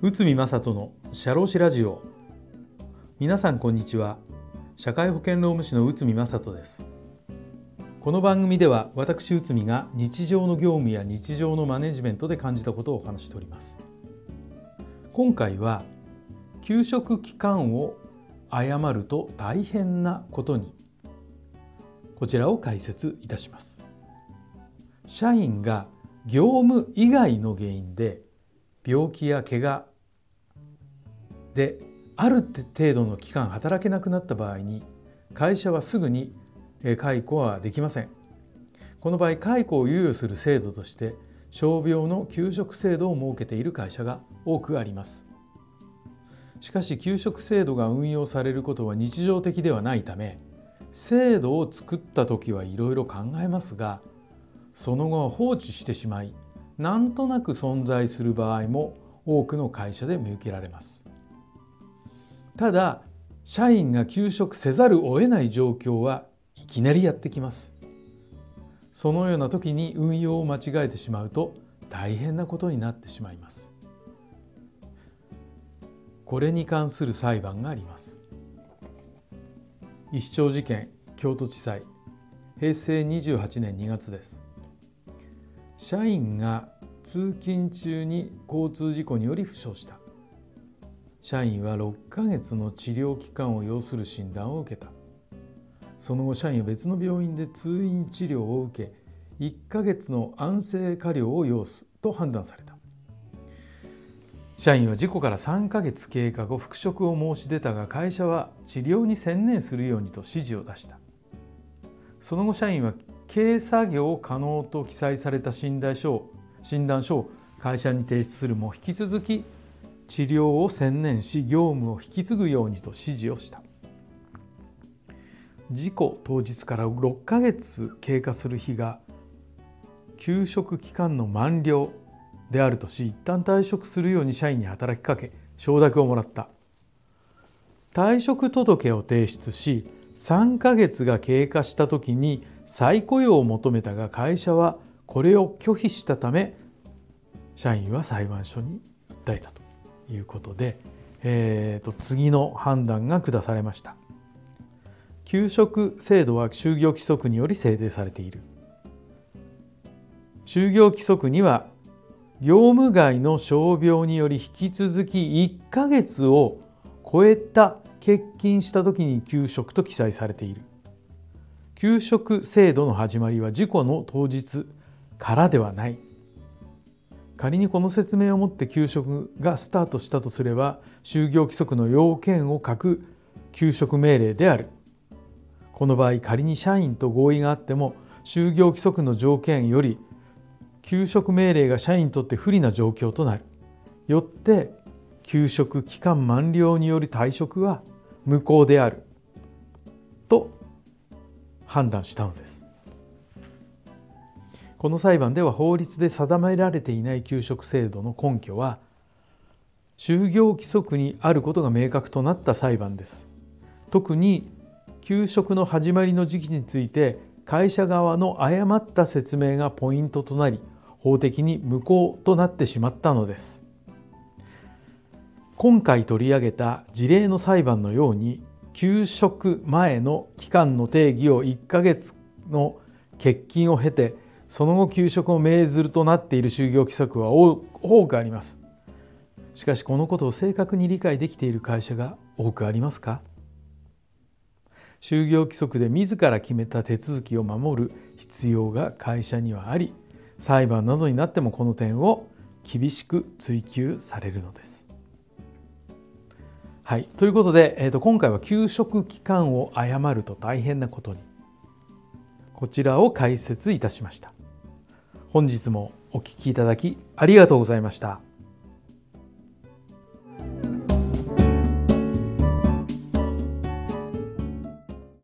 内海正人の社労士ラジオ。皆さんこんにちは。社会保険労務士の内海正人です。この番組では私内海が日常の業務や日常のマネジメントで感じたことをお話しております。今回は給食期間を誤ると大変なことにこちらを解説いたします。社員が業務以外の原因で病気や怪我である程度の期間働けなくなった場合に会社はすぐに解雇はできません。この場合解雇を猶予する制度として傷病の給食制度を設けている会社が多くあります。しかし給食制度が運用されることは日常的ではないため制度を作った時はいろいろ考えますがその後放置してしまいなんとなく存在する場合も多くの会社で見受けられます。ただ社員が休職せざるを得ない状況はいきなりやってきます。そのような時に運用を間違えてしまうと大変なことになってしまいます。これに関する裁判があります。一生事件京都地裁。平成28年2月です。社員が通勤中に交通事故により負傷した。社員は6ヶ月の治療期間を要する診断を受けた。その後社員は別の病院で通院治療を受け1ヶ月の安静加療を要すと判断された。社員は事故から3ヶ月経過後復職を申し出たが会社は治療に専念するようにと指示を出した。その後社員は軽作業可能と記載された診断書を診断書を会社に提出するも引き続き治療を専念し業務を引き継ぐようにと指示をした。事故当日から6ヶ月経過する日が休職期間の満了であるとし一旦退職するように社員に働きかけ承諾をもらった。退職届を提出し3ヶ月が経過した時に再雇用を求めたが会社はこれを拒否したため社員は裁判所に訴えたということで、えーと、次の判断が下されました。給食制度は就業規則により制定されている。就業規則には業務外の傷病により引き続き1ヶ月を超えた欠勤した時に給食と記載されている。給食制度の始まりは事故の当日からではない。仮にこの説明をもって給食がスタートしたとすれば就業規則の要件を書く給食命令であるこの場合仮に社員と合意があっても就業規則の条件より給食命令が社員にとって不利な状況となるよって給食期間満了により退職は無効である。と判断したのです。この裁判では法律で定められていない給食制度の根拠は就業規則にあることが明確となった裁判です。特に給食の始まりの時期について会社側の誤った説明がポイントとなり法的に無効となってしまったのです。今回取り上げた事例の裁判のように給食前の期間の定義を1ヶ月の欠勤を経てその後給食を命ずるとなっている就業規則は多くありますしかしこのことを正確に理解できている会社が多くありますか？就業規則で自ら決めた手続きを守る必要が会社にはあり裁判などになってもこの点を厳しく追及されるのです。はい、ということで、えーと今回は給食期間を誤ると大変なことにこちらを解説いたしました。本日もお聴きいただきありがとうございました。